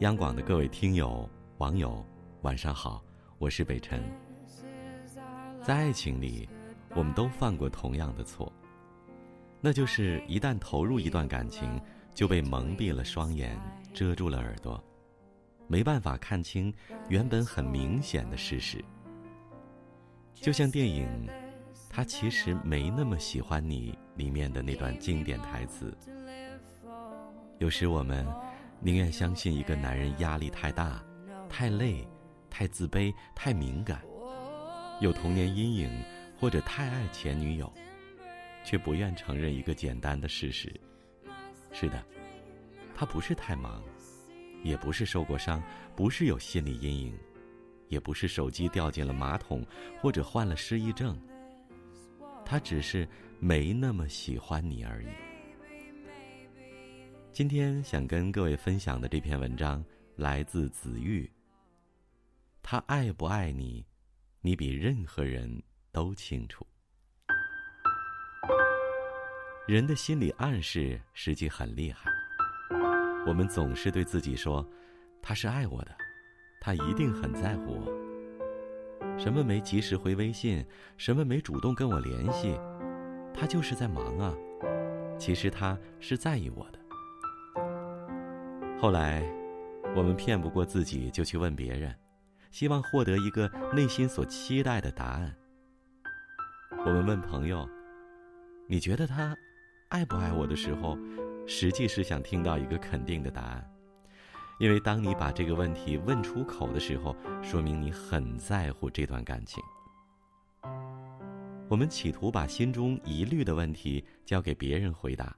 央广的各位听友、网友，晚上好，我是北辰。在爱情里，我们都犯过同样的错，那就是一旦投入一段感情，就被蒙蔽了双眼，遮住了耳朵，没办法看清原本很明显的事实。就像电影《他其实没那么喜欢你》里面的那段经典台词。有时我们宁愿相信一个男人压力太大、太累、太自卑、太敏感，有童年阴影，或者太爱前女友，却不愿承认一个简单的事实：是的，他不是太忙，也不是受过伤，不是有心理阴影。也不是手机掉进了马桶，或者患了失忆症。他只是没那么喜欢你而已。今天想跟各位分享的这篇文章来自子玉。他爱不爱你，你比任何人都清楚。人的心理暗示实际很厉害。我们总是对自己说，他是爱我的。他一定很在乎我。什么没及时回微信，什么没主动跟我联系，他就是在忙啊。其实他是在意我的。后来，我们骗不过自己，就去问别人，希望获得一个内心所期待的答案。我们问朋友：“你觉得他爱不爱我的时候，实际是想听到一个肯定的答案。”因为当你把这个问题问出口的时候，说明你很在乎这段感情。我们企图把心中疑虑的问题交给别人回答，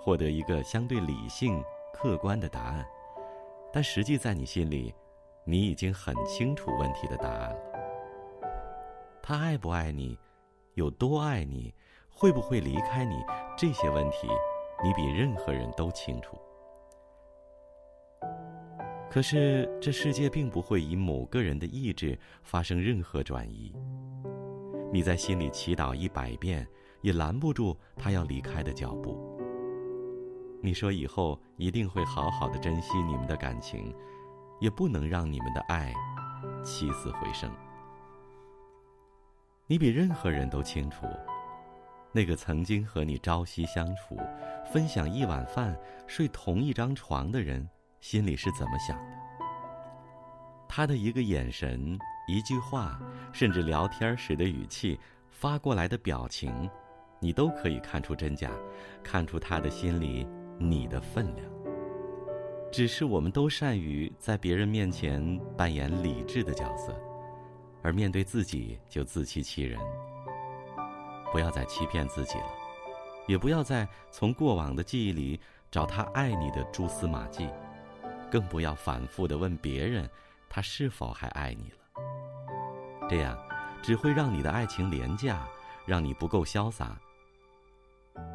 获得一个相对理性、客观的答案，但实际在你心里，你已经很清楚问题的答案了。他爱不爱你，有多爱你，会不会离开你，这些问题，你比任何人都清楚。可是，这世界并不会以某个人的意志发生任何转移。你在心里祈祷一百遍，也拦不住他要离开的脚步。你说以后一定会好好的珍惜你们的感情，也不能让你们的爱起死回生。你比任何人都清楚，那个曾经和你朝夕相处、分享一碗饭、睡同一张床的人。心里是怎么想的？他的一个眼神、一句话，甚至聊天时的语气、发过来的表情，你都可以看出真假，看出他的心里你的分量。只是我们都善于在别人面前扮演理智的角色，而面对自己就自欺欺人。不要再欺骗自己了，也不要再从过往的记忆里找他爱你的蛛丝马迹。更不要反复的问别人，他是否还爱你了。这样，只会让你的爱情廉价，让你不够潇洒。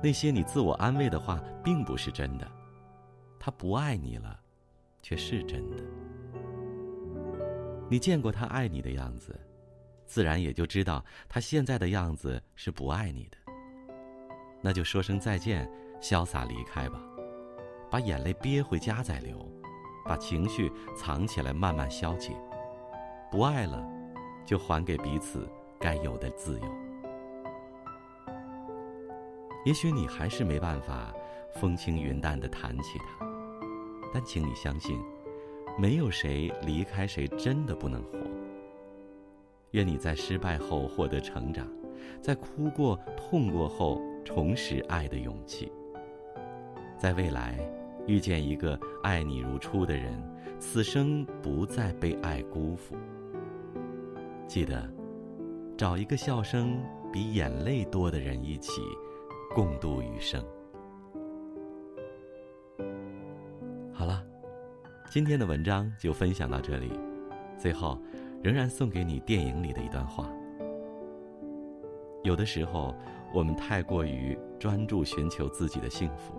那些你自我安慰的话，并不是真的。他不爱你了，却是真的。你见过他爱你的样子，自然也就知道他现在的样子是不爱你的。那就说声再见，潇洒离开吧，把眼泪憋回家再流。把情绪藏起来，慢慢消解。不爱了，就还给彼此该有的自由。也许你还是没办法风轻云淡的谈起他，但请你相信，没有谁离开谁真的不能活。愿你在失败后获得成长，在哭过、痛过后重拾爱的勇气，在未来。遇见一个爱你如初的人，此生不再被爱辜负。记得，找一个笑声比眼泪多的人一起共度余生。好了，今天的文章就分享到这里。最后，仍然送给你电影里的一段话：有的时候，我们太过于专注寻求自己的幸福。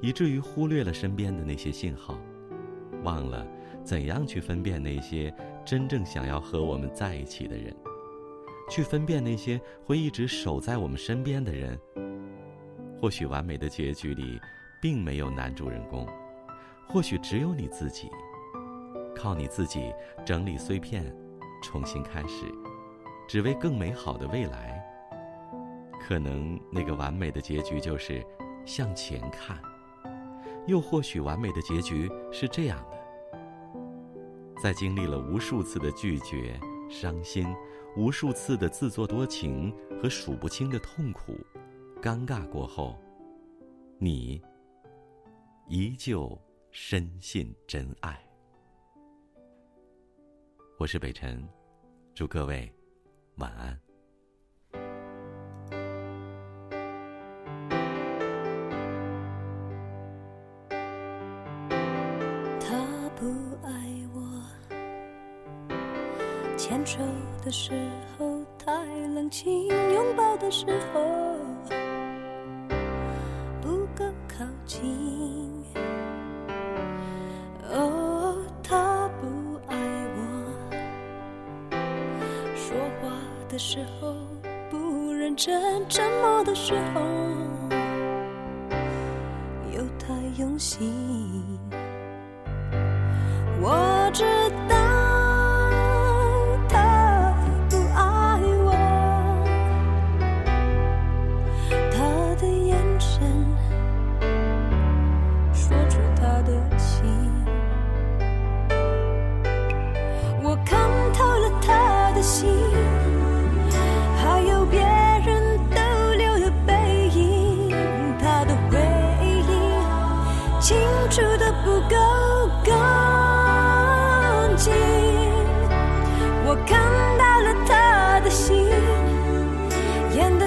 以至于忽略了身边的那些信号，忘了怎样去分辨那些真正想要和我们在一起的人，去分辨那些会一直守在我们身边的人。或许完美的结局里，并没有男主人公，或许只有你自己，靠你自己整理碎片，重新开始，只为更美好的未来。可能那个完美的结局就是向前看，又或许完美的结局是这样的：在经历了无数次的拒绝、伤心，无数次的自作多情和数不清的痛苦、尴尬过后，你依旧深信真爱。我是北辰，祝各位晚安。他不爱我，牵手的时候太冷清，拥抱的时候时候不认真，沉默的时候又太用心。我知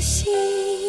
心。